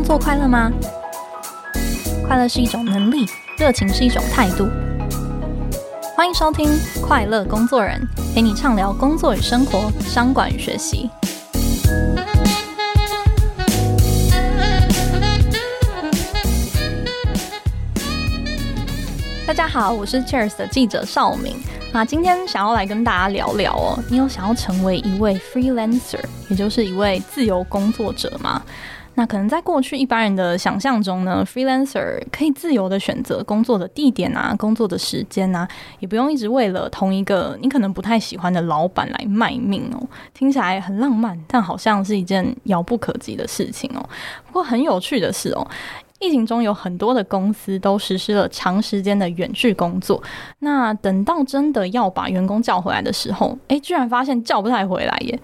工作快乐吗？快乐是一种能力，热情是一种态度。欢迎收听《快乐工作人》，陪你畅聊工作与生活、商管与学习。大家好，我是 Cheers 的记者邵明。那今天想要来跟大家聊聊哦，你有想要成为一位 freelancer，也就是一位自由工作者吗？那可能在过去一般人的想象中呢，freelancer 可以自由的选择工作的地点啊，工作的时间啊，也不用一直为了同一个你可能不太喜欢的老板来卖命哦。听起来很浪漫，但好像是一件遥不可及的事情哦。不过很有趣的是哦。疫情中有很多的公司都实施了长时间的远距工作，那等到真的要把员工叫回来的时候，诶，居然发现叫不太回来耶。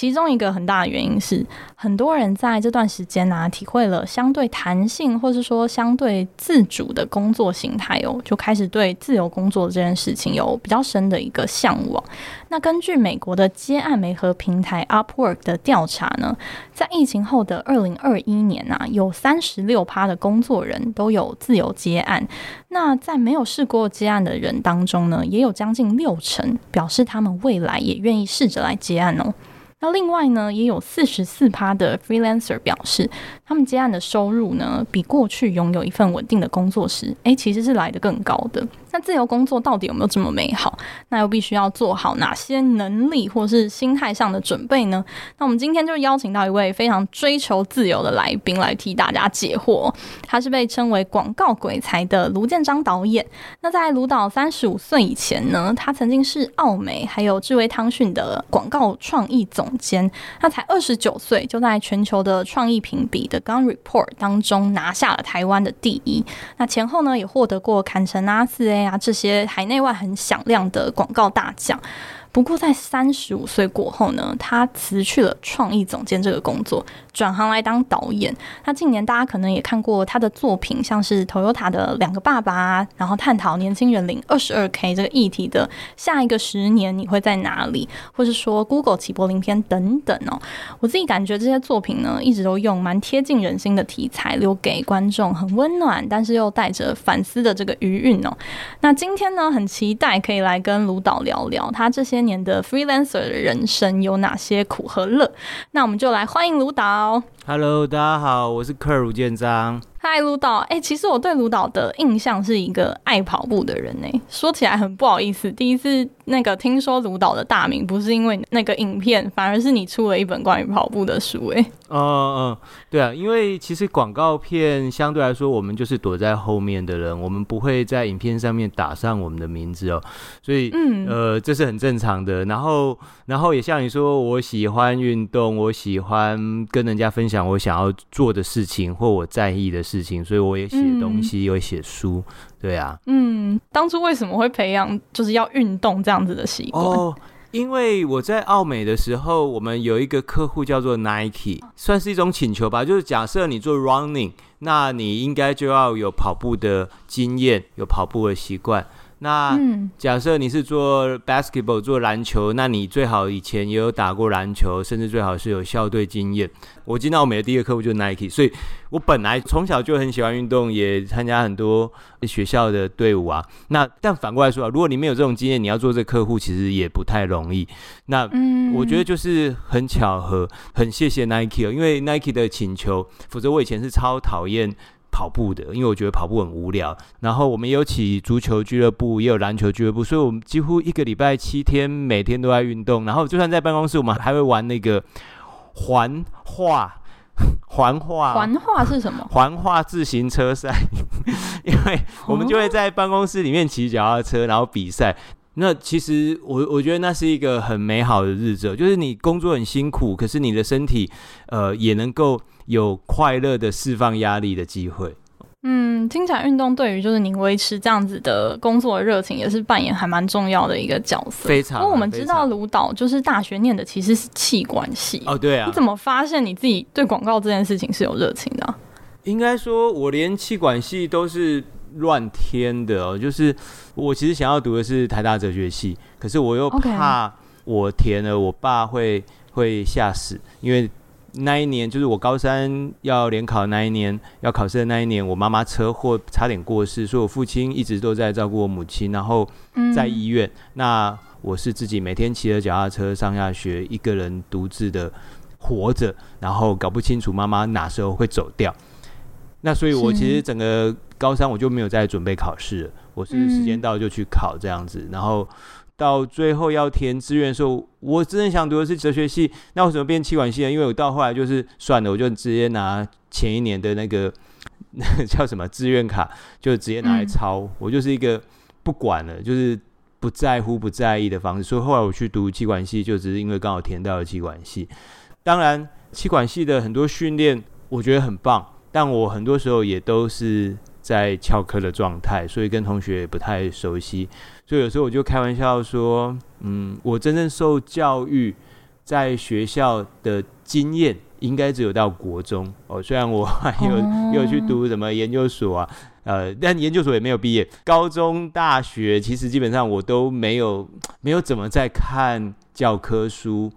其中一个很大的原因是，很多人在这段时间啊，体会了相对弹性，或是说相对自主的工作形态哦，就开始对自由工作这件事情有比较深的一个向往。那根据美国的接案媒合平台 Upwork 的调查呢，在疫情后的二零二一年啊，有三十六趴的工作人都有自由接案。那在没有试过接案的人当中呢，也有将近六成表示他们未来也愿意试着来接案哦。那另外呢，也有四十四趴的 freelancer 表示，他们接案的收入呢，比过去拥有一份稳定的工作时，诶，其实是来的更高的。那自由工作到底有没有这么美好？那又必须要做好哪些能力或是心态上的准备呢？那我们今天就邀请到一位非常追求自由的来宾来替大家解惑。他是被称为“广告鬼才”的卢建彰导演。那在卢导三十五岁以前呢，他曾经是奥美还有智威汤讯的广告创意总监。他才二十九岁，就在全球的创意评比的 Gun Report 当中拿下了台湾的第一。那前后呢，也获得过坎城啊、四 A 啊这些海内外很响亮的广告大奖。不过，在三十五岁过后呢，他辞去了创意总监这个工作，转行来当导演。那近年大家可能也看过他的作品，像是 Toyota 的两个爸爸，然后探讨年轻人领二十二 K 这个议题的下一个十年你会在哪里，或是说 Google 起柏林篇等等哦。我自己感觉这些作品呢，一直都用蛮贴近人心的题材，留给观众很温暖，但是又带着反思的这个余韵哦。那今天呢，很期待可以来跟卢导聊聊他这些。年的 freelancer 的人生有哪些苦和乐？那我们就来欢迎卢导。Hello，大家好，我是克鲁建章。嗨，卢导。哎，其实我对卢导的印象是一个爱跑步的人呢。说起来很不好意思，第一次那个听说卢导的大名，不是因为那个影片，反而是你出了一本关于跑步的书。哎，嗯嗯，对啊，因为其实广告片相对来说，我们就是躲在后面的人，我们不会在影片上面打上我们的名字哦。所以，嗯，呃，这是很正常的。然后，然后也像你说，我喜欢运动，我喜欢跟人家分享我想要做的事情或我在意的事情，所以我也写东西，也写、嗯、书，对啊。嗯，当初为什么会培养就是要运动这样子的习惯？哦，因为我在澳美的时候，我们有一个客户叫做 Nike，算是一种请求吧，就是假设你做 running，那你应该就要有跑步的经验，有跑步的习惯。那假设你是做 basketball 做篮球，那你最好以前也有打过篮球，甚至最好是有校队经验。我进到我们的第一个客户就是 Nike，所以我本来从小就很喜欢运动，也参加很多学校的队伍啊。那但反过来说啊，如果你没有这种经验，你要做这个客户其实也不太容易。那我觉得就是很巧合，很谢谢 Nike 哦，因为 Nike 的请求，否则我以前是超讨厌。跑步的，因为我觉得跑步很无聊。然后我们也有起足球俱乐部，也有篮球俱乐部，所以我们几乎一个礼拜七天，每天都在运动。然后就算在办公室，我们还会玩那个环画，环画，环画是什么？环画自行车赛，因为我们就会在办公室里面骑脚踏车，然后比赛。那其实我我觉得那是一个很美好的日子，就是你工作很辛苦，可是你的身体呃也能够有快乐的释放压力的机会。嗯，听起来运动对于就是您维持这样子的工作热情，也是扮演还蛮重要的一个角色。非常。因为我们知道卢导就是大学念的其实是气管系哦，对啊。你怎么发现你自己对广告这件事情是有热情的啊？应该说，我连气管系都是。乱填的哦，就是我其实想要读的是台大哲学系，可是我又怕我填了，我爸会会吓死，因为那一年，就是我高三要联考那一年，要考试的那一年，我妈妈车祸差点过世，所以我父亲一直都在照顾我母亲，然后在医院。嗯、那我是自己每天骑着脚踏车上下学，一个人独自的活着，然后搞不清楚妈妈哪时候会走掉。那所以，我其实整个高三我就没有再准备考试了，我是时间到就去考这样子，然后。到最后要填志愿的时候，我真的想读的是哲学系，那为什么变气管系呢？因为我到后来就是算了，我就直接拿前一年的那个那个 叫什么志愿卡，就直接拿来抄。嗯、我就是一个不管了，就是不在乎、不在意的方式。所以后来我去读气管系，就只是因为刚好填到了气管系。当然，气管系的很多训练我觉得很棒，但我很多时候也都是在翘课的状态，所以跟同学也不太熟悉。所以有时候我就开玩笑说，嗯，我真正受教育在学校的经验，应该只有到国中哦。虽然我还有、哦、有去读什么研究所啊，呃，但研究所也没有毕业。高中、大学其实基本上我都没有 没有怎么在看教科书，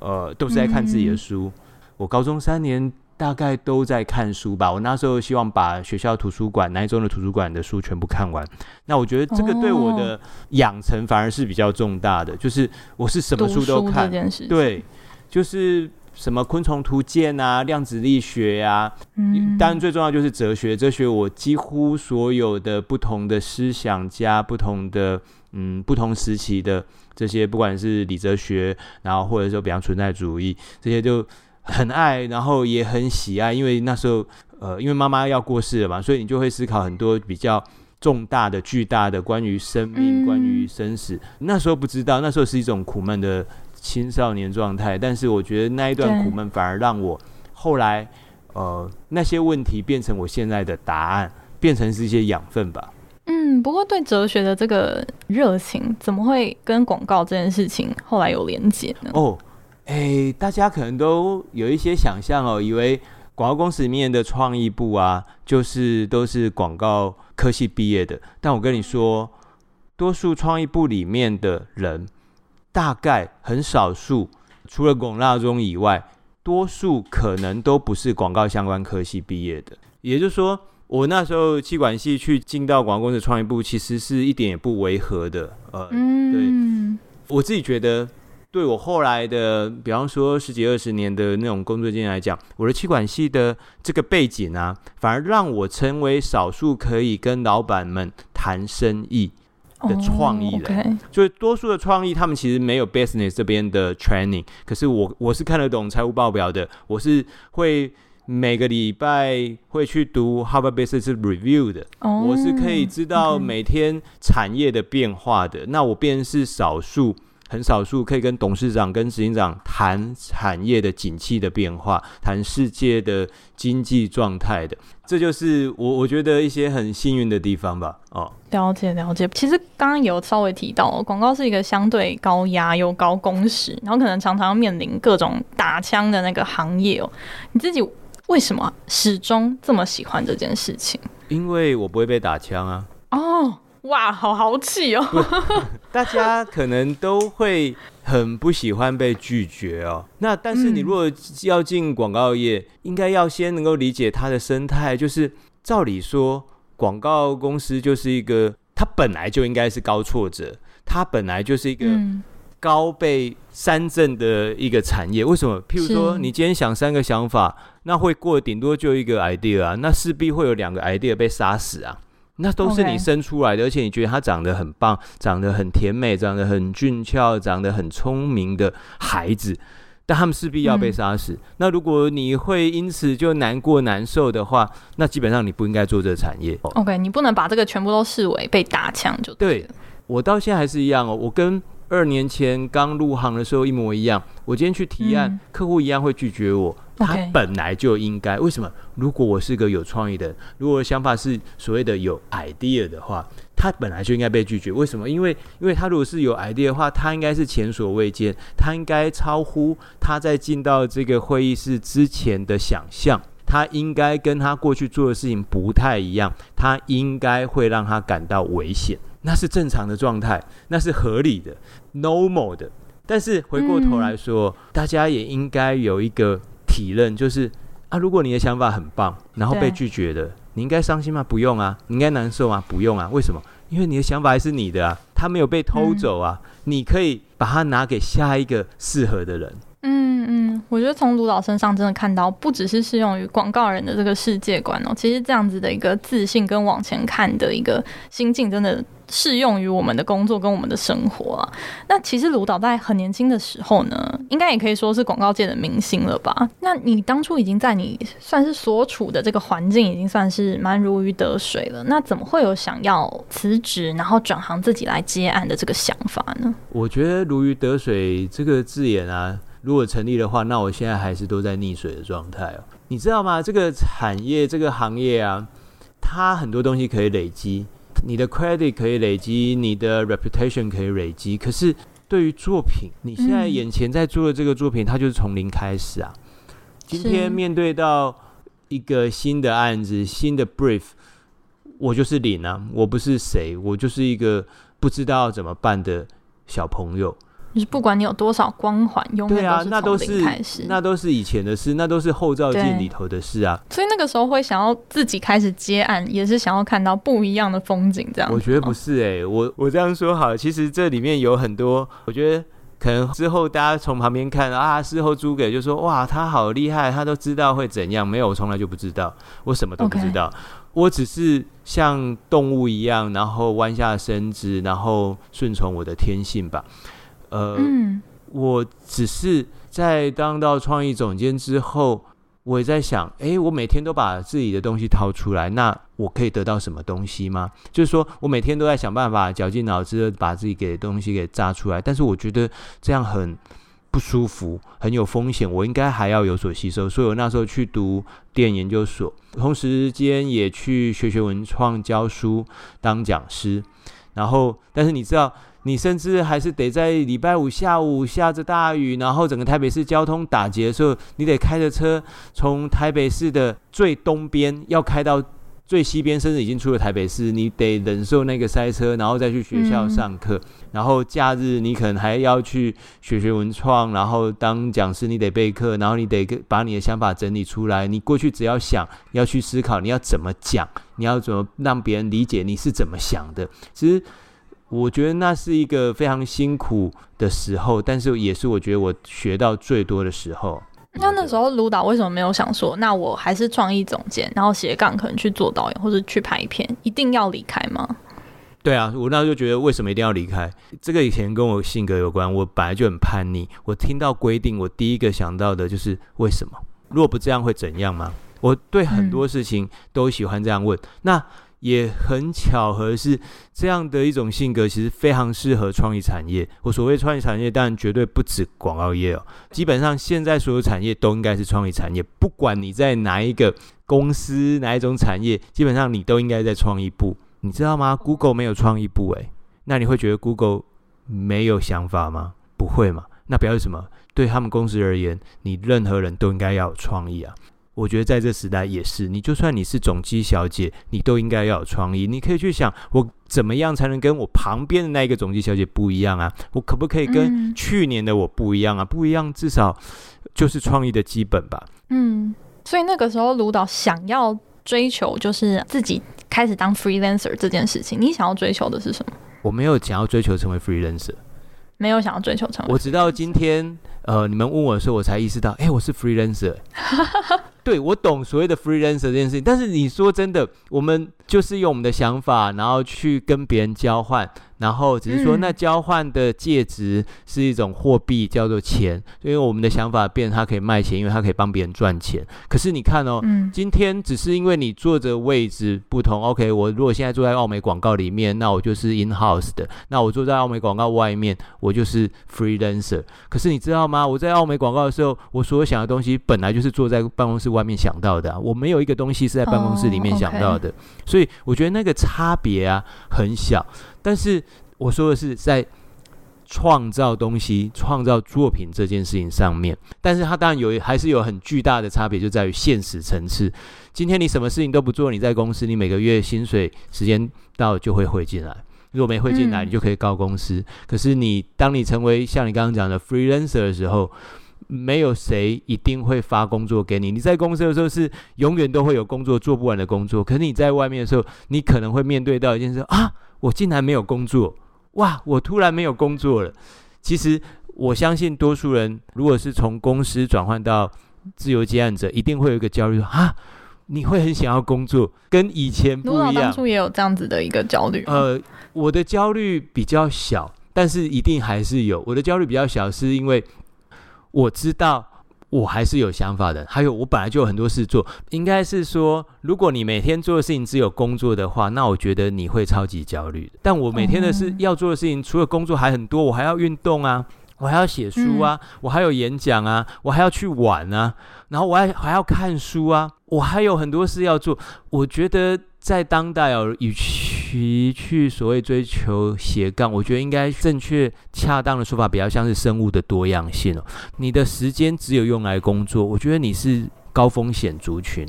呃，都是在看自己的书。嗯、我高中三年。大概都在看书吧。我那时候希望把学校图书馆、南一中的图书馆的书全部看完。那我觉得这个对我的养成反而是比较重大的，就是我是什么书都看。对，就是什么昆虫图鉴啊、量子力学啊。嗯。当然最重要就是哲学，哲学我几乎所有的不同的思想家、不同的嗯不同时期的这些，不管是理哲学，然后或者说比方存在主义这些就。很爱，然后也很喜爱，因为那时候，呃，因为妈妈要过世了嘛，所以你就会思考很多比较重大的、巨大的关于生命、关于生死。嗯、那时候不知道，那时候是一种苦闷的青少年状态。但是我觉得那一段苦闷反而让我后来，呃，那些问题变成我现在的答案，变成是一些养分吧。嗯，不过对哲学的这个热情，怎么会跟广告这件事情后来有连结呢？哦。哎，大家可能都有一些想象哦，以为广告公司里面的创意部啊，就是都是广告科系毕业的。但我跟你说，多数创意部里面的人，大概很少数，除了广纳中以外，多数可能都不是广告相关科系毕业的。也就是说，我那时候气管系去进到广告公司创意部，其实是一点也不违和的。呃，嗯，对，我自己觉得。对我后来的，比方说十几二十年的那种工作经验来讲，我的气管系的这个背景啊，反而让我成为少数可以跟老板们谈生意的创意人。Oh. 所以多数的创意，他们其实没有 business 这边的 training，可是我我是看得懂财务报表的，我是会每个礼拜会去读 Harvard Business Review 的，oh, 我是可以知道每天产业的变化的。那我便是少数。很少数可以跟董事长、跟执行长谈产业的景气的变化，谈世界的经济状态的，这就是我我觉得一些很幸运的地方吧。哦，了解了解。其实刚刚有稍微提到，广告是一个相对高压又高工时，然后可能常常面临各种打枪的那个行业哦。你自己为什么始终这么喜欢这件事情？因为我不会被打枪啊。哦。哇，好豪气哦！大家可能都会很不喜欢被拒绝哦。那但是你如果要进广告业，嗯、应该要先能够理解它的生态。就是照理说，广告公司就是一个，它本来就应该是高挫折，它本来就是一个高被三振的一个产业。为什么？譬如说，你今天想三个想法，那会过顶多就一个 idea 啊，那势必会有两个 idea 被杀死啊。那都是你生出来的而且你觉得他长得很棒，长得很甜美，长得很俊俏，长得很聪明的孩子，但他们势必要被杀死。嗯、那如果你会因此就难过难受的话，那基本上你不应该做这个产业。OK，你不能把这个全部都视为被打枪就对。对，我到现在还是一样哦，我跟二年前刚入行的时候一模一样。我今天去提案，嗯、客户一样会拒绝我。他本来就应该，为什么？如果我是个有创意的人，如果想法是所谓的有 idea 的话，他本来就应该被拒绝。为什么？因为，因为他如果是有 idea 的话，他应该是前所未见，他应该超乎他在进到这个会议室之前的想象，他应该跟他过去做的事情不太一样，他应该会让他感到危险，那是正常的状态，那是合理的，normal 的。但是回过头来说，嗯、大家也应该有一个。体认，就是啊，如果你的想法很棒，然后被拒绝的，你应该伤心吗？不用啊，你应该难受吗？不用啊，为什么？因为你的想法还是你的啊，他没有被偷走啊，嗯、你可以把它拿给下一个适合的人。嗯嗯，我觉得从卢导身上真的看到，不只是适用于广告人的这个世界观哦，其实这样子的一个自信跟往前看的一个心境，真的。适用于我们的工作跟我们的生活啊。那其实卢导在很年轻的时候呢，应该也可以说是广告界的明星了吧？那你当初已经在你算是所处的这个环境，已经算是蛮如鱼得水了。那怎么会有想要辞职，然后转行自己来接案的这个想法呢？我觉得“如鱼得水”这个字眼啊，如果成立的话，那我现在还是都在溺水的状态哦。你知道吗？这个产业、这个行业啊，它很多东西可以累积。你的 credit 可以累积，你的 reputation 可以累积，可是对于作品，你现在眼前在做的这个作品，它就是从零开始啊。今天面对到一个新的案子、新的 brief，我就是零啊，我不是谁，我就是一个不知道怎么办的小朋友。就是不管你有多少光环，永远都是从零开始。对啊，那都是那都是以前的事，那都是后照镜里头的事啊。所以那个时候会想要自己开始接案，也是想要看到不一样的风景，这样。我觉得不是哎、欸，我我这样说好，其实这里面有很多，我觉得可能之后大家从旁边看啊，事后诸葛就说哇，他好厉害，他都知道会怎样。没有，我从来就不知道，我什么都不知道.我只是像动物一样，然后弯下身子，然后顺从我的天性吧。呃，嗯、我只是在当到创意总监之后，我也在想，诶，我每天都把自己的东西掏出来，那我可以得到什么东西吗？就是说我每天都在想办法，绞尽脑汁的把自己给东西给榨出来，但是我觉得这样很不舒服，很有风险，我应该还要有所吸收，所以我那时候去读电影研究所，同时间也去学学文创教书当讲师，然后，但是你知道。你甚至还是得在礼拜五下午下着大雨，然后整个台北市交通打劫的时候，你得开着车从台北市的最东边要开到最西边，甚至已经出了台北市，你得忍受那个塞车，然后再去学校上课。嗯、然后假日你可能还要去学学文创，然后当讲师你得备课，然后你得把你的想法整理出来。你过去只要想要去思考你要怎么讲，你要怎么让别人理解你是怎么想的。其实。我觉得那是一个非常辛苦的时候，但是也是我觉得我学到最多的时候。那那时候卢导为什么没有想说，那我还是创意总监，然后斜杠可能去做导演或者去拍片，一定要离开吗？对啊，我那时候就觉得为什么一定要离开？这个以前跟我性格有关，我本来就很叛逆。我听到规定，我第一个想到的就是为什么？如果不这样会怎样吗？我对很多事情都喜欢这样问。嗯、那。也很巧合是这样的一种性格，其实非常适合创意产业。我所谓创意产业，当然绝对不止广告业哦。基本上现在所有产业都应该是创意产业，不管你在哪一个公司、哪一种产业，基本上你都应该在创意部。你知道吗？Google 没有创意部，诶，那你会觉得 Google 没有想法吗？不会嘛？那表示什么？对他们公司而言，你任何人都应该要有创意啊。我觉得在这时代也是，你就算你是总机小姐，你都应该要有创意。你可以去想，我怎么样才能跟我旁边的那一个总机小姐不一样啊？我可不可以跟去年的我不一样啊？不一样，至少就是创意的基本吧。嗯，所以那个时候卢导想要追求就是自己开始当 freelancer 这件事情，你想要追求的是什么？我没有想要追求成为 freelancer，没有想要追求成为。我直到今天，呃，你们问我的时候，我才意识到，哎，我是 freelancer。对，我懂所谓的 freelancer 这件事情，但是你说真的，我们就是用我们的想法，然后去跟别人交换。然后只是说，那交换的介质是一种货币，叫做钱。因为我们的想法变，它可以卖钱，因为它可以帮别人赚钱。可是你看哦，今天只是因为你坐着位置不同。OK，我如果现在坐在奥美广告里面，那我就是 in house 的；那我坐在奥美广告外面，我就是 freelancer。可是你知道吗？我在奥美广告的时候，我所有想的东西本来就是坐在办公室外面想到的啊。我没有一个东西是在办公室里面想到的。所以我觉得那个差别啊很小。但是我说的是在创造东西、创造作品这件事情上面，但是它当然有，还是有很巨大的差别，就在于现实层次。今天你什么事情都不做，你在公司，你每个月薪水时间到就会汇进来，如果没汇进来，你就可以告公司。可是你当你成为像你刚刚讲的 freelancer 的时候，没有谁一定会发工作给你。你在公司的时候是永远都会有工作做不完的工作，可是你在外面的时候，你可能会面对到一件事啊，我竟然没有工作，哇，我突然没有工作了。其实我相信多数人，如果是从公司转换到自由接案者，一定会有一个焦虑啊，你会很想要工作，跟以前不一样。当初也有这样子的一个焦虑。呃，我的焦虑比较小，但是一定还是有。我的焦虑比较小，是因为我知道我还是有想法的。还有，我本来就有很多事做。应该是说，如果你每天做的事情只有工作的话，那我觉得你会超级焦虑。但我每天的事要做的事情，除了工作还很多，我还要运动啊。我还要写书啊，嗯、我还有演讲啊，我还要去玩啊，然后我还还要看书啊，我还有很多事要做。我觉得在当代哦，与其去所谓追求斜杠，我觉得应该正确恰当的说法比较像是生物的多样性哦。你的时间只有用来工作，我觉得你是高风险族群，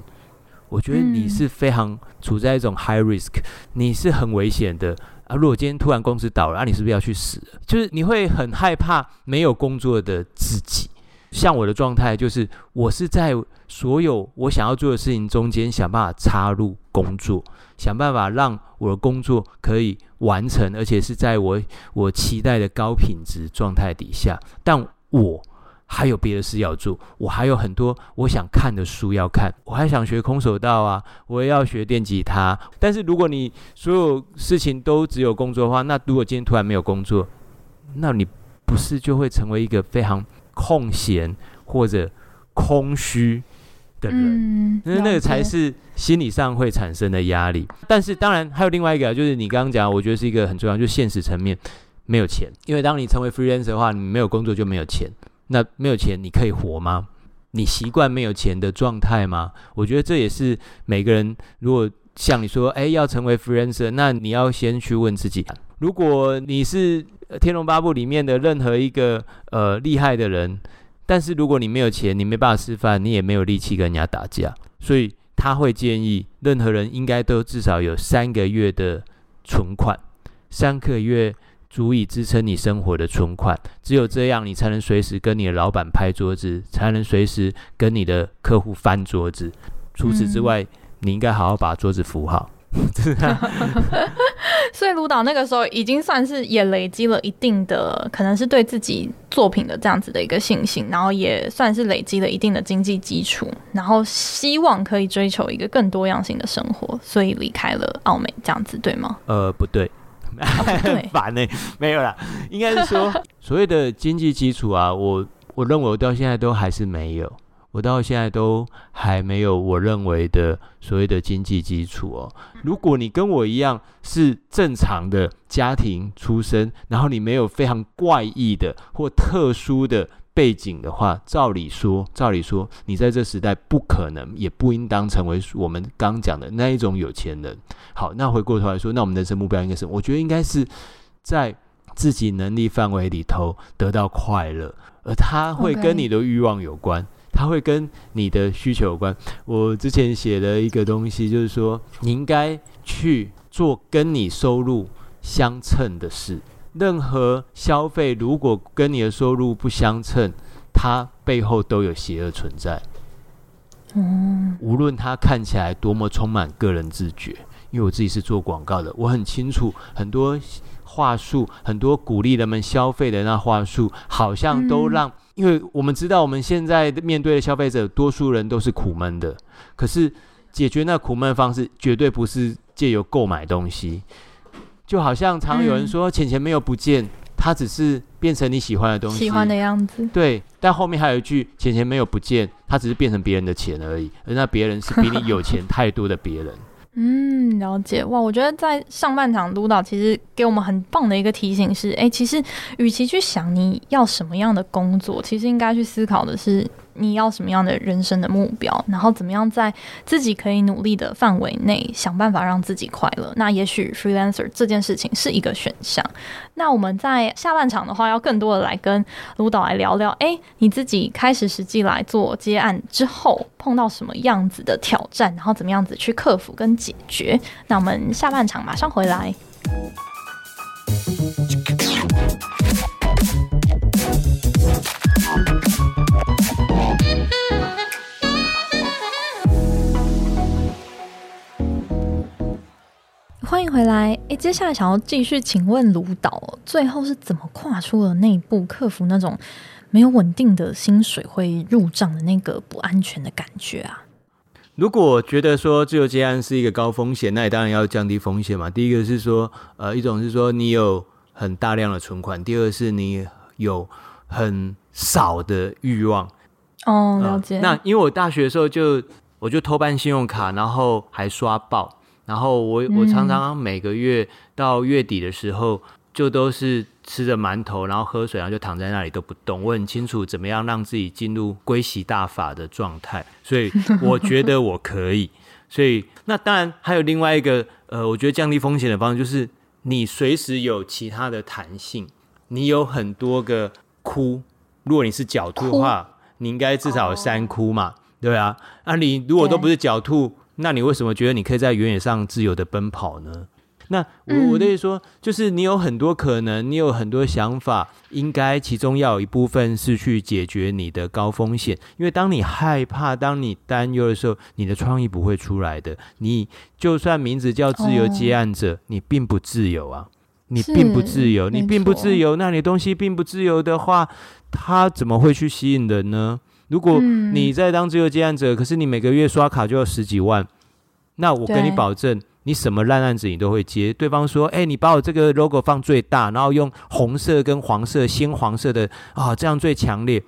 我觉得你是非常处在一种 high risk，你是很危险的。啊！如果今天突然公司倒了，啊，你是不是要去死了？就是你会很害怕没有工作的自己。像我的状态，就是我是在所有我想要做的事情中间想办法插入工作，想办法让我的工作可以完成，而且是在我我期待的高品质状态底下。但我。还有别的事要做，我还有很多我想看的书要看，我还想学空手道啊，我也要学电吉他。但是如果你所有事情都只有工作的话，那如果今天突然没有工作，那你不是就会成为一个非常空闲或者空虚的人？那、嗯、那个才是心理上会产生的压力。但是当然还有另外一个，就是你刚刚讲，我觉得是一个很重要，就是现实层面没有钱，因为当你成为 freelancer 的话，你没有工作就没有钱。那没有钱，你可以活吗？你习惯没有钱的状态吗？我觉得这也是每个人，如果像你说，哎，要成为 freelancer，那你要先去问自己：如果你是《天龙八部》里面的任何一个呃厉害的人，但是如果你没有钱，你没办法吃饭，你也没有力气跟人家打架，所以他会建议任何人应该都至少有三个月的存款，三个月。足以支撑你生活的存款，只有这样，你才能随时跟你的老板拍桌子，才能随时跟你的客户翻桌子。除此之外，嗯、你应该好好把桌子扶好。所以卢导那个时候已经算是也累积了一定的，可能是对自己作品的这样子的一个信心，然后也算是累积了一定的经济基础，然后希望可以追求一个更多样性的生活，所以离开了澳美，这样子对吗？呃，不对。很 烦呢，没有啦，应该是说所谓的经济基础啊，我我认为我到现在都还是没有，我到现在都还没有我认为的所谓的经济基础哦。如果你跟我一样是正常的家庭出身，然后你没有非常怪异的或特殊的。背景的话，照理说，照理说，你在这时代不可能，也不应当成为我们刚讲的那一种有钱人。好，那回过头来说，那我们人生目标应该是，我觉得应该是在自己能力范围里头得到快乐，而它会跟你的欲望有关，它会跟你的需求有关。我之前写了一个东西，就是说，你应该去做跟你收入相称的事。任何消费如果跟你的收入不相称，它背后都有邪恶存在。嗯，无论它看起来多么充满个人自觉，因为我自己是做广告的，我很清楚很多话术，很多鼓励人们消费的那话术，好像都让，因为我们知道我们现在面对的消费者，多数人都是苦闷的，可是解决那苦闷的方式，绝对不是借由购买东西。就好像常有人说，钱钱没有不见，它只是变成你喜欢的东西，喜欢的样子。对，但后面还有一句，钱钱没有不见，它只是变成别人的钱而已，而那别人是比你有钱太多的别人。嗯，了解哇。我觉得在上半场督导其实给我们很棒的一个提醒是，哎，其实与其去想你要什么样的工作，其实应该去思考的是。你要什么样的人生的目标？然后怎么样在自己可以努力的范围内想办法让自己快乐？那也许 freelancer 这件事情是一个选项。那我们在下半场的话，要更多的来跟卢导来聊聊。哎，你自己开始实际来做接案之后，碰到什么样子的挑战？然后怎么样子去克服跟解决？那我们下半场马上回来。回来。诶，接下来想要继续请问卢导，最后是怎么跨出了那一步，克服那种没有稳定的薪水会入账的那个不安全的感觉啊？如果觉得说自由接案是一个高风险，那你当然要降低风险嘛。第一个是说，呃，一种是说你有很大量的存款，第二是你有很少的欲望。哦，了解。呃，那因为我大学的时候就我就偷办信用卡，然后还刷爆，然后我我常常每个月到月底的时候，就都是。吃着馒头，然后喝水，然后就躺在那里都不动。我很清楚怎么样让自己进入归习大法的状态，所以我觉得我可以。所以那当然还有另外一个呃，我觉得降低风险的方式就是你随时有其他的弹性。你有很多个窟，如果你是狡兔的话，你应该至少有三窟嘛，对啊。那、啊、你如果都不是狡兔，那你为什么觉得你可以在原野上自由的奔跑呢？那我我的意思说，就是你有很多可能，你有很多想法，应该其中要有一部分是去解决你的高风险。因为当你害怕、当你担忧的时候，你的创意不会出来的。你就算名字叫自由接案者，你并不自由啊，你并不自由，你并不自由。那你东西并不自由的话，它怎么会去吸引人呢？如果你在当自由接案者，可是你每个月刷卡就要十几万，那我跟你保证。你什么烂案子你都会接。对方说：“哎、欸，你把我这个 logo 放最大，然后用红色跟黄色、鲜黄色的啊，这样最强烈。”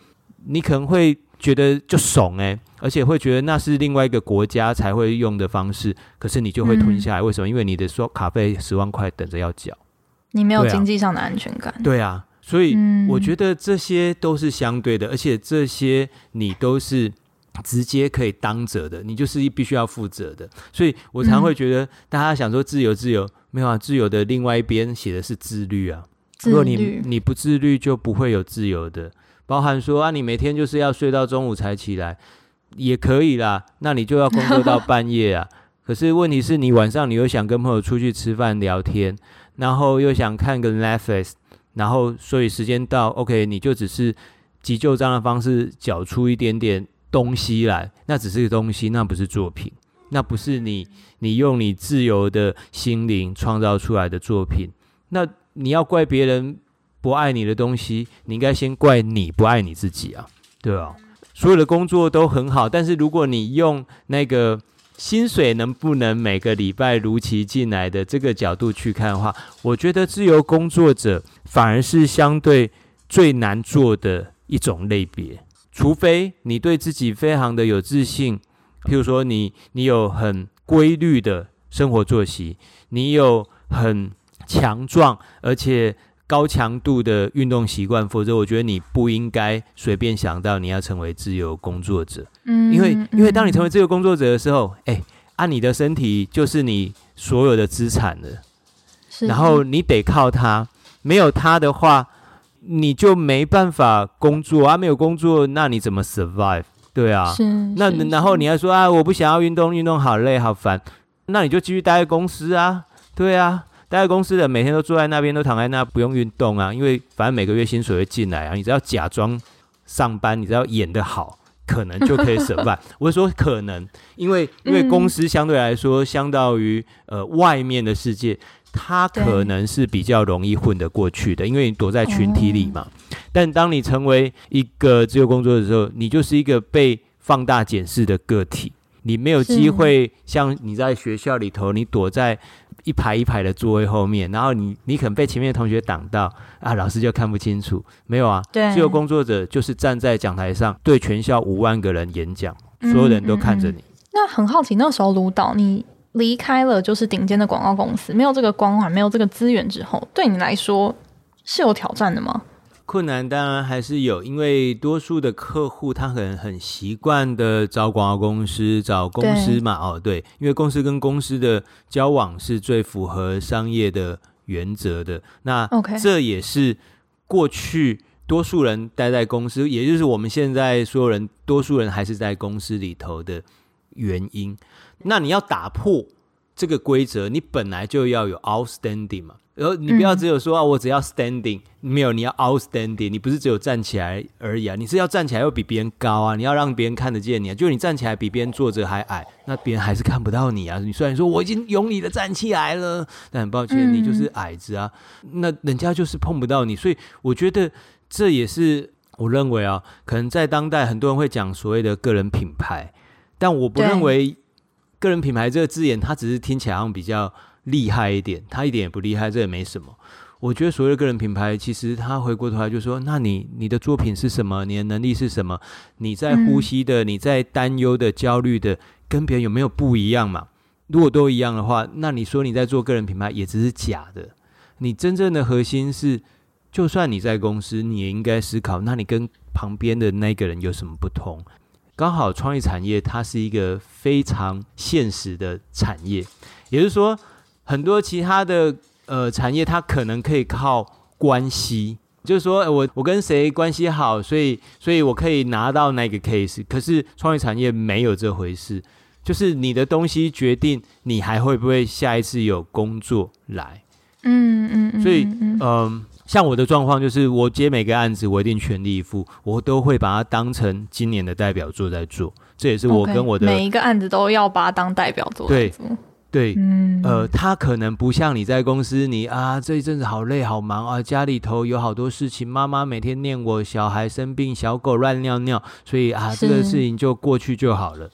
你可能会觉得就怂哎，而且会觉得那是另外一个国家才会用的方式。可是你就会吞下来，嗯、为什么？因为你的说卡费十万块等着要缴，你没有经济上的安全感。对啊，所以我觉得这些都是相对的，而且这些你都是。直接可以当责的，你就是必须要负责的，所以我常会觉得大家想说自由自由，没有啊，自由的另外一边写的是自律啊。如果你你不自律，就不会有自由的。包含说啊，你每天就是要睡到中午才起来，也可以啦，那你就要工作到半夜啊。可是问题是你晚上你又想跟朋友出去吃饭聊天，然后又想看个 Netflix，然后所以时间到，OK，你就只是急救章的方式缴出一点点。东西来，那只是个东西，那不是作品，那不是你你用你自由的心灵创造出来的作品。那你要怪别人不爱你的东西，你应该先怪你不爱你自己啊，对啊。所有的工作都很好，但是如果你用那个薪水能不能每个礼拜如期进来的这个角度去看的话，我觉得自由工作者反而是相对最难做的一种类别。除非你对自己非常的有自信，譬如说你你有很规律的生活作息，你有很强壮而且高强度的运动习惯，否则我觉得你不应该随便想到你要成为自由工作者。嗯，因为因为当你成为自由工作者的时候，哎，啊，你的身体就是你所有的资产了，是，然后你得靠它，没有它的话。你就没办法工作啊，没有工作，那你怎么 survive？对啊，是那然后你还说啊，我不想要运动，运动好累好烦，那你就继续待在公司啊，对啊，待在公司的每天都坐在那边，都躺在那，不用运动啊，因为反正每个月薪水会进来啊，你只要假装上班，你只要演得好，可能就可以 survive。我说可能，因为因为公司相对来说，相当于呃外面的世界。他可能是比较容易混得过去的，因为你躲在群体里嘛。但当你成为一个自由工作的时候，你就是一个被放大检视的个体，你没有机会像你在学校里头，你躲在一排一排的座位后面，然后你你可能被前面的同学挡到啊，老师就看不清楚。没有啊，对，自由工作者就是站在讲台上对全校五万个人演讲，所有人都看着你。嗯嗯嗯。那很好奇，那时候卢导你。离开了就是顶尖的广告公司，没有这个光环，没有这个资源之后，对你来说是有挑战的吗？困难当然还是有，因为多数的客户他可能很习惯的找广告公司，找公司嘛，哦对，因为公司跟公司的交往是最符合商业的原则的。那.这也是过去多数人待在公司，也就是我们现在所有人多数人还是在公司里头的原因。那你要打破这个规则，你本来就要有 outstanding 嘛。然后你不要只有说啊，我只要 standing，没有，你要 outstanding，你不是只有站起来而已啊，你是要站起来又比别人高啊，你要让别人看得见你啊。就你站起来比别人坐着还矮，那别人还是看不到你啊。你虽然说我已经用你的站起来了，但很抱歉，你就是矮子啊，那人家就是碰不到你。所以我觉得这也是我认为啊，可能在当代很多人会讲所谓的个人品牌，但我不认为个人品牌这个字眼，它只是听起来好像比较。厉害一点，他一点也不厉害，这也没什么。我觉得所谓的个人品牌，其实他回过头来就说：那你你的作品是什么？你的能力是什么？你在呼吸的，你在担忧的、焦虑的，跟别人有没有不一样嘛？如果都一样的话，那你说你在做个人品牌也只是假的。你真正的核心是，就算你在公司，你也应该思考，那你跟旁边的那个人有什么不同？刚好创意产业它是一个非常现实的产业，也就是说。很多其他的呃产业，它可能可以靠关系，就是说我我跟谁关系好，所以所以我可以拿到那个 case。可是创业产业没有这回事，就是你的东西决定你还会不会下一次有工作来。嗯嗯，嗯，所以嗯、呃，像我的状况就是，我接每个案子，我一定全力以赴，我都会把它当成今年的代表作在做。这也是我跟我的、okay, 每一个案子都要把它当代表作。对。对，嗯，呃，他可能不像你在公司，你啊这一阵子好累好忙啊，家里头有好多事情，妈妈每天念我，小孩生病，小狗乱尿尿，所以啊这个事情就过去就好了，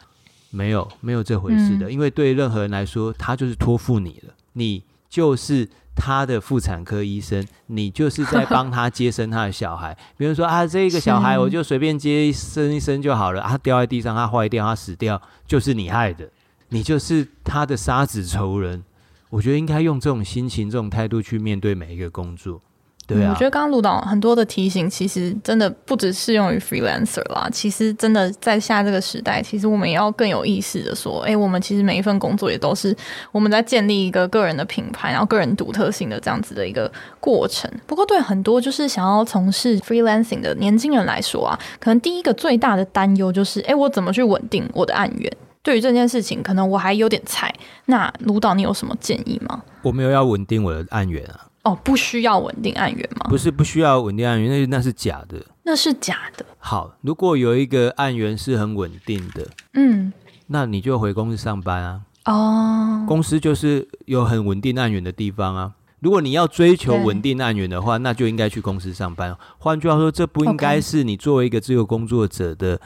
没有没有这回事的，嗯，因为对任何人来说，他就是托付你了，你就是他的妇产科医生，你就是在 帮他接生他的小孩，比如说啊这个小孩我就随便接生一生就好了，他掉在地上，他坏掉，他死掉，就是你害的。你就是他的杀子仇人，我觉得应该用这种心情、这种态度去面对每一个工作。对啊，我觉得刚刚卢导很多的提醒，其实真的不只适用于 freelancer 啦。其实真的在下这个时代，其实我们也要更有意识的说，哎、我们其实每一份工作也都是我们在建立一个个人的品牌，然后个人独特性的这样子的一个过程。不过，对很多就是想要从事 freelancing 的年轻人来说啊，可能第一个最大的担忧就是，哎、我怎么去稳定我的案源？对于这件事情，可能我还有点菜。那卢导，你有什么建议吗？我没有要稳定我的案源啊。哦，不需要稳定案源吗？不是不需要稳定案源，那那是假的。那是假的。好，如果有一个案源是很稳定的，嗯，那你就回公司上班啊。哦，公司就是有很稳定案源的地方啊。如果你要追求稳定案源的话，那就应该去公司上班。换句话说，这不应该是你作为一个自由工作者的。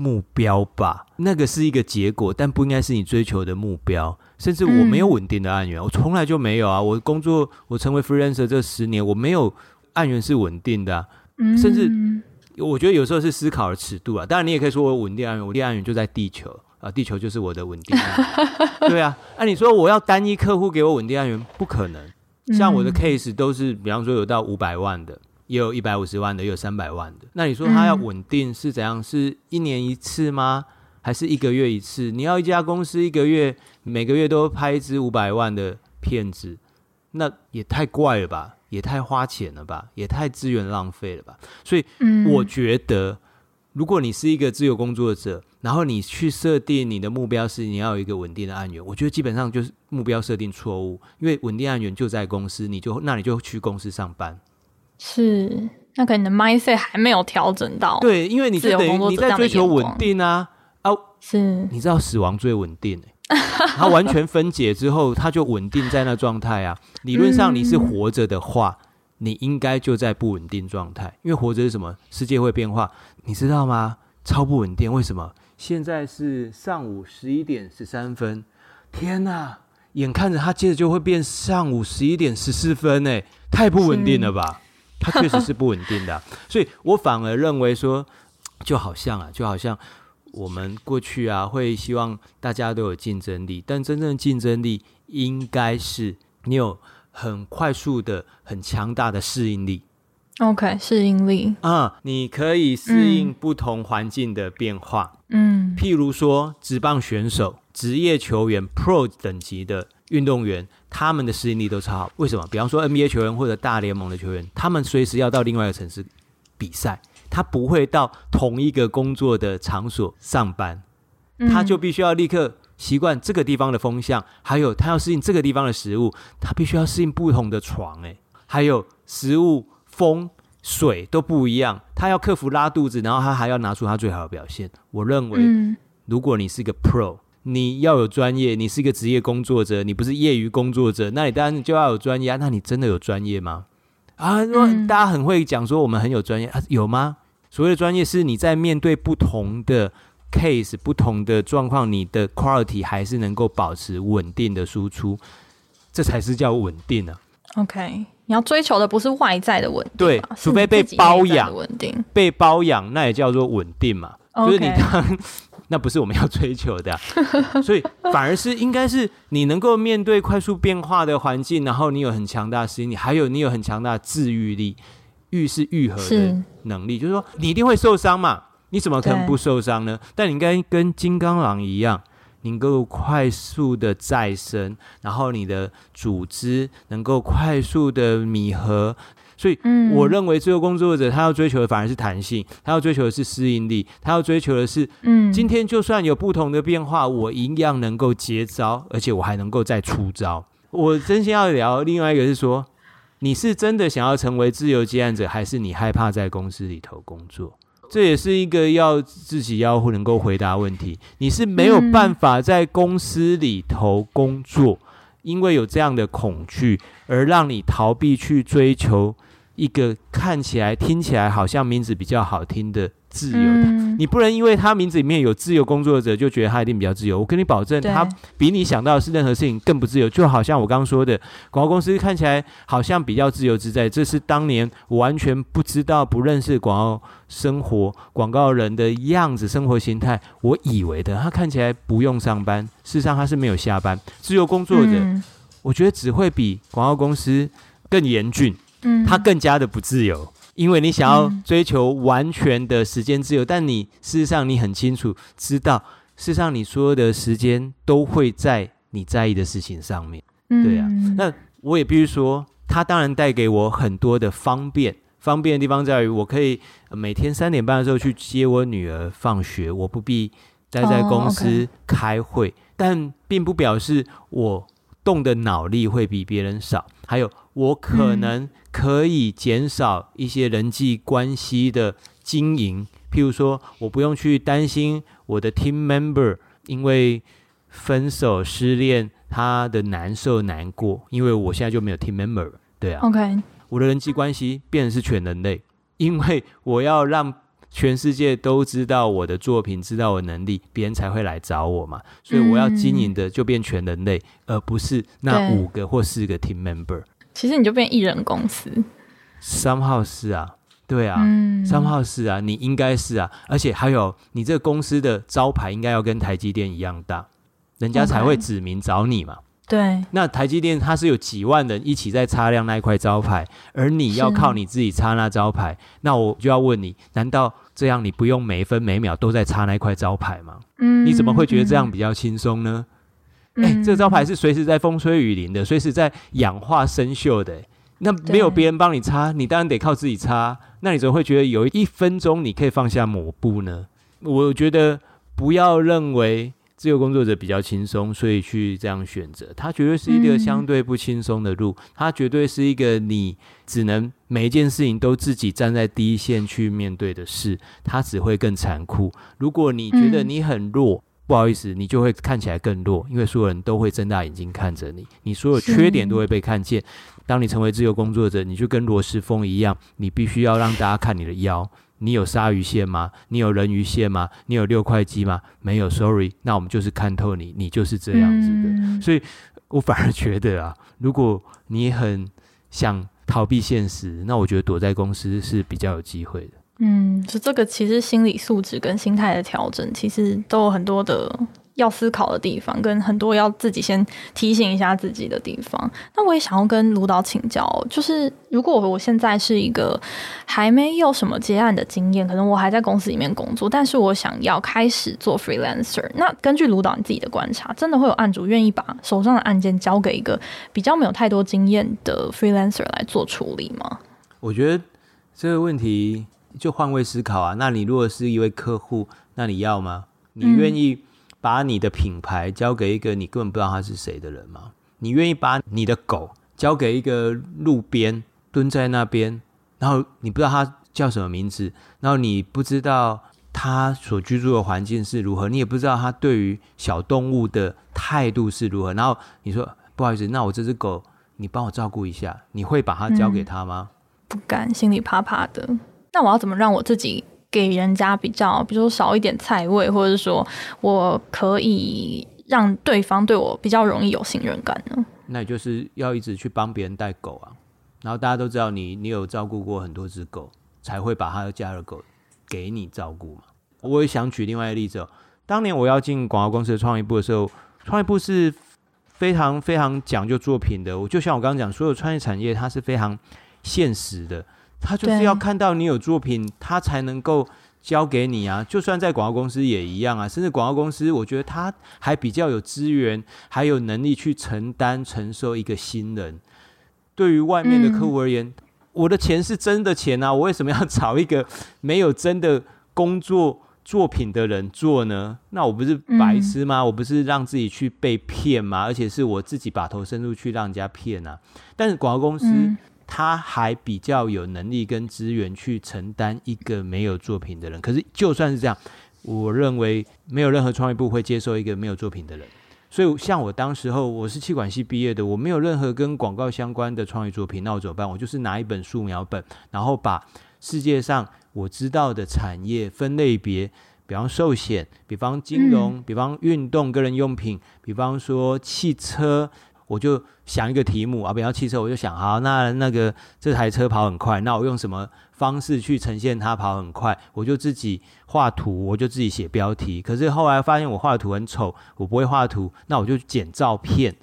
目标吧，那个是一个结果，但不应该是你追求的目标。甚至我没有稳定的案源，嗯、我从来就没有啊。我工作，我成为 freelancer 这十年，我没有案源是稳定的、啊。嗯、甚至我觉得有时候是思考的尺度啊。当然，你也可以说我稳定案源，我稳定案源就在地球啊，地球就是我的稳定案源。对啊，那、啊、你说我要单一客户给我稳定案源，不可能。像我的 case 都是，比方说有到五百万的。也有一百五十万的，也有三百万的。那你说他要稳定是怎样？是一年一次吗？还是一个月一次？你要一家公司一个月每个月都拍一支五百万的片子，那也太怪了吧？也太花钱了吧？也太资源浪费了吧？所以我觉得，如果你是一个自由工作者，然后你去设定你的目标是你要有一个稳定的案源，我觉得基本上就是目标设定错误，因为稳定案源就在公司，你就那你就去公司上班。是，那可能你的 mindset 还没有调整到。对，因为你是等于你在追求稳定啊，啊，是，你知道死亡最稳定、欸，它完全分解之后，它就稳定在那状态啊。理论上你是活着的话，嗯、你应该就在不稳定状态，因为活着是什么？世界会变化，你知道吗？超不稳定，为什么？现在是上午十一点十三分，天哪，眼看着它接着就会变上午十一点十四分、欸，哎，太不稳定了吧？它确实是不稳定的啊，所以我反而认为说，就好像啊，就好像我们过去啊，会希望大家都有竞争力，但真正的竞争力应该是你有很快速的、很强大的适应力。OK，适应力啊，你可以适应不同环境的变化。嗯，譬如说，职棒选手、职业球员、Pro 等级的。运动员他们的适应力都超好，为什么？比方说 NBA 球员或者大联盟的球员，他们随时要到另外一个城市比赛，他不会到同一个工作的场所上班，他就必须要立刻习惯这个地方的风向，还有他要适应这个地方的食物，他必须要适应不同的床，诶，还有食物、风、水都不一样，他要克服拉肚子，然后他还要拿出他最好的表现。我认为，嗯、如果你是一个 pro，你要有专业，你是一个职业工作者，你不是业余工作者，那你当然就要有专业啊。那你真的有专业吗？啊，大家很会讲说我们很有专业啊，有吗？所谓的专业是你在面对不同的。case 不同的状况，你的 quality 还是能够保持稳定的输出，这才是叫稳定呢、啊。OK，你要追求的不是外在的稳定，对，除非被包养，稳定被包养，那也叫做稳定嘛。Okay. 就是你当那不是我们要追求的、啊，所以反而是应该是你能够面对快速变化的环境，然后你有很强大的适应力，还有你有很强大的治愈力，愈是愈合的能力，是就是说你一定会受伤嘛。你怎么可能不受伤呢？但你应该跟金刚狼一样，能够快速的再生，然后你的组织能够快速的弥合。所以，我认为自由工作者他要追求的反而是弹性，他要追求的是适应力，他要追求的是，嗯，今天就算有不同的变化，我一样能够接招，而且我还能够再出招。我真心要聊另外一个是说，你是真的想要成为自由接案者，还是你害怕在公司里头工作？这也是一个要自己要能够回答问题。你是没有办法在公司里头工作，因为有这样的恐惧，而让你逃避去追求一个看起来、听起来好像名字比较好听的。自由的，你不能因为他名字里面有自由工作者，就觉得他一定比较自由。我跟你保证，他比你想到的是任何事情更不自由。就好像我刚刚说的，广告公司看起来好像比较自由自在，这是当年我完全不知道、不认识广告生活、广告人的样子、生活形态，我以为的。他看起来不用上班，事实上他是没有下班。自由工作者，我觉得只会比广告公司更严峻，他更加的不自由。因为你想要追求完全的时间自由，嗯、但你事实上你很清楚知道，事实上你所有的时间都会在你在意的事情上面，嗯、对啊。那我也必须说，它当然带给我很多的方便。方便的地方在于，我可以每天三点半的时候去接我女儿放学，我不必待在公司开会。但并不表示我动的脑力会比别人少，还有我可能。可以减少一些人际关系的经营，譬如说，我不用去担心我的 team member 因为分手失恋他的难受难过，因为我现在就没有 team member，对啊，OK，我的人际关系变成是全人类，因为我要让全世界都知道我的作品，知道我的能力，别人才会来找我嘛，所以我要经营的就变全人类，嗯、而不是那五个或四个 team member。其实你就变艺人公司，somehow 是啊，对啊，somehow 是啊，你应该是啊，而且还有你这个公司的招牌应该要跟台积电一样大，人家才会指名找你嘛。对，那台积电它是有几万人一起在擦亮那一块招牌，而你要靠你自己擦那招牌，那我就要问你，难道这样你不用每分每秒都在擦那块招牌吗？嗯，你怎么会觉得这样比较轻松呢？哎、欸，这个招牌是随时在风吹雨淋的，随时在氧化生锈的。那没有别人帮你擦，你当然得靠自己擦。那你怎么会觉得有一分钟你可以放下抹布呢？我觉得不要认为自由工作者比较轻松，所以去这样选择。它绝对是一个相对不轻松的路，它绝对是一个你只能每一件事情都自己站在第一线去面对的事，它只会更残酷。如果你觉得你很弱，不好意思，你就会看起来更弱，因为所有人都会睁大眼睛看着你，你所有缺点都会被看见。当你成为自由工作者，你就跟罗时丰一样，你必须要让大家看你的腰。你有鲨鱼线吗？你有人鱼线吗？你有六块肌吗？没有，sorry，那我们就是看透你，你就是这样子的。嗯、所以我反而觉得啊，如果你很想逃避现实，那我觉得躲在公司是比较有机会的。嗯，就这个其实心理素质跟心态的调整，其实都有很多的要思考的地方，跟很多要自己先提醒一下自己的地方。那我也想要跟卢导请教，就是如果我现在是一个还没有什么接案的经验，可能我还在公司里面工作，但是我想要开始做 freelancer，那根据卢导你自己的观察，真的会有案主愿意把手上的案件交给一个比较没有太多经验的 freelancer 来做处理吗？我觉得这个问题。就换位思考啊，那你如果是一位客户，那你要吗？你愿意把你的品牌交给一个你根本不知道他是谁的人吗？你愿意把你的狗交给一个路边蹲在那边，然后你不知道他叫什么名字，然后你不知道他所居住的环境是如何，你也不知道他对于小动物的态度是如何，然后你说不好意思，那我这只狗你帮我照顾一下，你会把它交给他吗？嗯，不敢，心里怕怕的。那我要怎么让我自己给人家比较，比如说少一点菜味，或者是说我可以让对方对我比较容易有信任感呢？那也就是要一直去帮别人带狗啊，然后大家都知道你你有照顾过很多只狗，才会把他家的狗给你照顾嘛。我也想举另外一个例子哦，当年我要进广告公司的创意部的时候，创意部是非常非常讲究作品的。我就像我刚刚讲，所有创业产业它是非常现实的。他就是要看到你有作品，他才能够交给你啊。就算在广告公司也一样啊。甚至广告公司，我觉得他还比较有资源，还有能力去承担承受一个新人。对于外面的客户而言，我的钱是真的钱啊，我为什么要找一个没有真的工作作品的人做呢？那我不是白痴吗？我不是让自己去被骗吗？而且是我自己把头伸出去让人家骗啊。但是广告公司。他还比较有能力跟资源去承担一个没有作品的人。可是就算是这样，我认为没有任何创意部会接受一个没有作品的人。所以像我当时候，我是气管系毕业的，我没有任何跟广告相关的创意作品，那我怎么办？我就是拿一本素描本，然后把世界上我知道的产业分类别，比方寿险，比方金融，比方运动个人用品，比方说汽车。我就想一个题目啊，比方汽车，我就想，好，那那个这台车跑很快，那我用什么方式去呈现它跑很快？我就自己画图，我就自己写标题。可是后来发现我画的图很丑，我不会画图，那我就剪照片，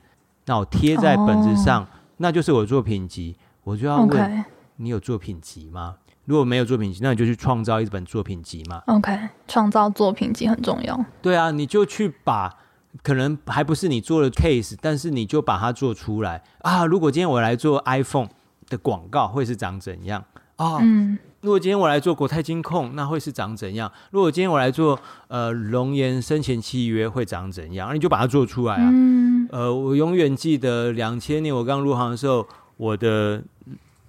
那我贴在本子上，哦、那就是我的作品集。我就要问.你有作品集吗？如果没有作品集，那你就去创造一本作品集嘛。OK，创造作品集很重要。对啊，你就去把。可能还不是你做的 case，但是你就把它做出来啊！如果今天我来做 iPhone 的广告，会是长怎样啊？嗯，如果今天我来做国泰金控，那会是长怎样？如果今天我来做呃龙岩生前契约，会长怎样？你就把它做出来啊！嗯，呃，我永远记得两千年我刚入行的时候，我的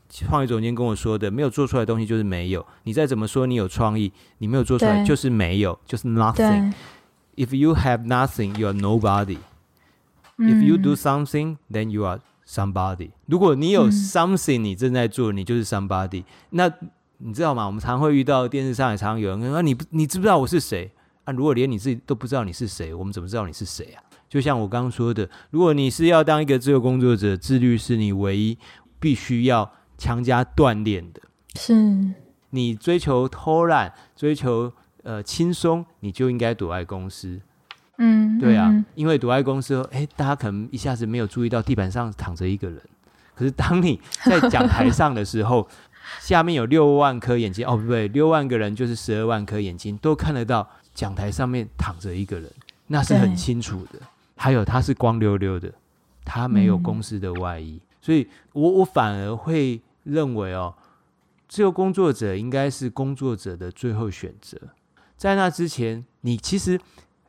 创意总监跟我说的：没有做出来的东西就是没有。你再怎么说你有创意，你没有做出来就是没有，就是 nothing。If you have nothing, you are nobody. If you do something, then you are somebody. 如果你有 something，你正在做，你就是 somebody。那你知道吗？我们常会遇到电视上也常常有人说：“你不，你知不知道我是谁？”啊，如果连你自己都不知道你是谁，我们怎么知道你是谁啊？就像我刚刚说的，如果你是要当一个自由工作者，自律是你唯一必须要强加锻炼的。是你追求偷懒，追求。呃，轻松你就应该躲在公司，嗯，对啊，嗯、因为躲在公司，哎，大家可能一下子没有注意到地板上躺着一个人，可是当你在讲台上的时候，下面有六万颗眼睛，哦，不对，六万个人就是十二万颗眼睛都看得到讲台上面躺着一个人，那是很清楚的。还有他是光溜溜的，他没有公司的外衣，嗯、所以我我反而会认为哦，自由工作者应该是工作者的最后选择。在那之前，你其实，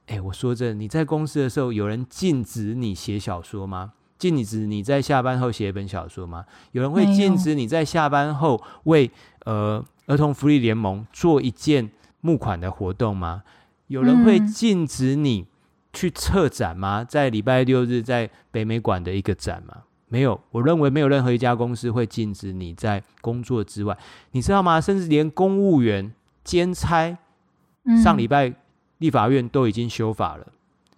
哎，我说真的，你在公司的时候，有人禁止你写小说吗？禁止你在下班后写一本小说吗？有人会禁止你在下班后为呃儿童福利联盟做一件募款的活动吗？有人会禁止你去策展吗？在礼拜六日在北美馆的一个展吗？没有，我认为没有任何一家公司会禁止你在工作之外，你知道吗？甚至连公务员兼差。上礼拜立法院都已经修法了，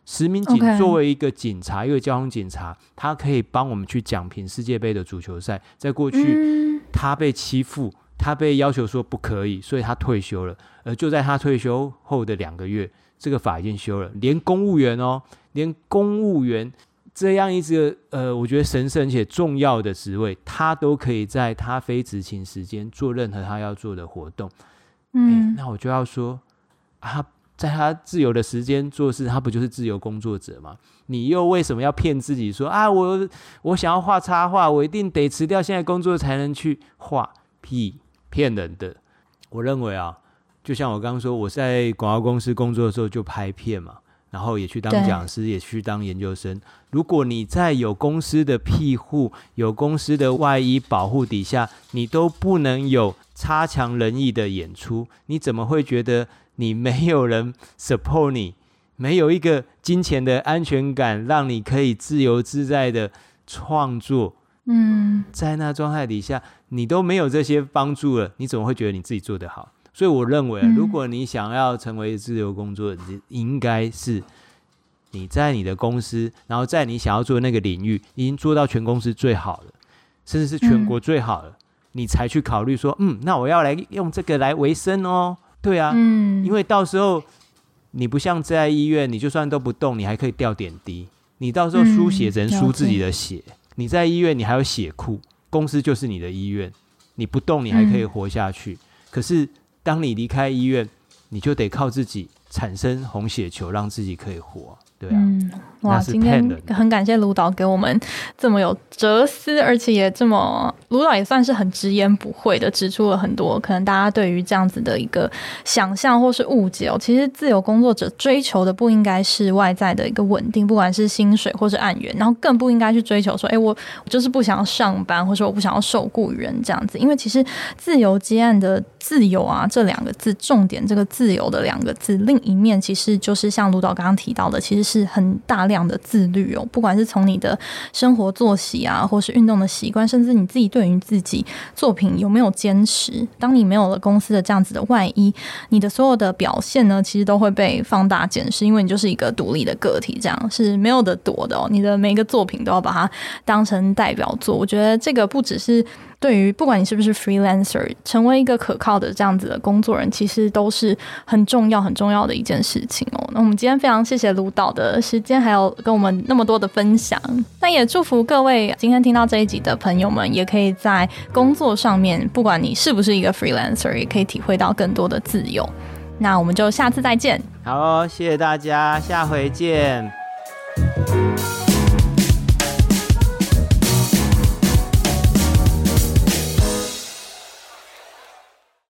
实名警作为一个警察，一个交通警察，他可以帮我们去讲评世界杯的足球赛。在过去，他被欺负，他被要求说不可以，所以他退休了。而就在他退休后的两个月，这个法已经修了，连公务员哦，连公务员这样一个呃，我觉得神圣且重要的职位，他都可以在他非执勤时间做任何他要做的活动。嗯，那我就要说。他在他自由的时间做事，他不就是自由工作者吗？你又为什么要骗自己说啊，我我想要画插画，我一定得辞掉现在工作才能去画？屁，骗人的！我认为啊，就像我刚刚说，我在广告公司工作的时候就拍片嘛，然后也去当讲师，也去当研究生。如果你在有公司的庇护、有公司的外衣保护底下，你都不能有差强人意的演出，你怎么会觉得你没有人 support 你，没有一个金钱的安全感，让你可以自由自在的创作？嗯，在那状态底下，你都没有这些帮助了，你怎么会觉得你自己做得好？所以我认为，如果你想要成为自由工作者，应该是你在你的公司，然后在你想要做的那个领域，已经做到全公司最好了，甚至是全国最好了，你才去考虑说，嗯，那我要来用这个来维生哦。对啊，嗯。因为到时候你不像在医院，你就算都不动，你还可以吊点滴，你到时候输血只能输自己的血。你在医院，你还有血库，公司就是你的医院，你不动，你还可以活下去，可是。当你离开医院，你就得靠自己产生红血球，让自己可以活。对啊，嗯、哇，今天很感谢卢导给我们这么有哲思，而且也这么卢导也算是很直言不讳的指出了很多可能大家对于这样子的一个想象或是误解哦。其实自由工作者追求的不应该是外在的一个稳定，不管是薪水或是案源，然后更不应该去追求说，哎，我我就是不想要上班，或者我不想要受雇于人这样子。因为其实自由接案的自由啊，这两个字重点，这个自由的两个字，另一面其实就是像卢导刚刚提到的，其实。是很大量的自律哦，不管是从你的生活作息啊，或是运动的习惯，甚至你自己对于自己作品有没有坚持。当你没有了公司的这样子的外衣，你的所有的表现呢，其实都会被放大检视，因为你就是一个独立的个体，这样是没有的躲的哦。你的每一个作品都要把它当成代表作。我觉得这个不只是。对于不管你是不是 freelancer，成为一个可靠的这样子的工作人，其实都是很重要很重要的一件事情哦。那我们今天非常谢谢卢导的时间，还有跟我们那么多的分享。那也祝福各位今天听到这一集的朋友们，也可以在工作上面，不管你是不是一个 freelancer，也可以体会到更多的自由。那我们就下次再见。好，谢谢大家，下回见。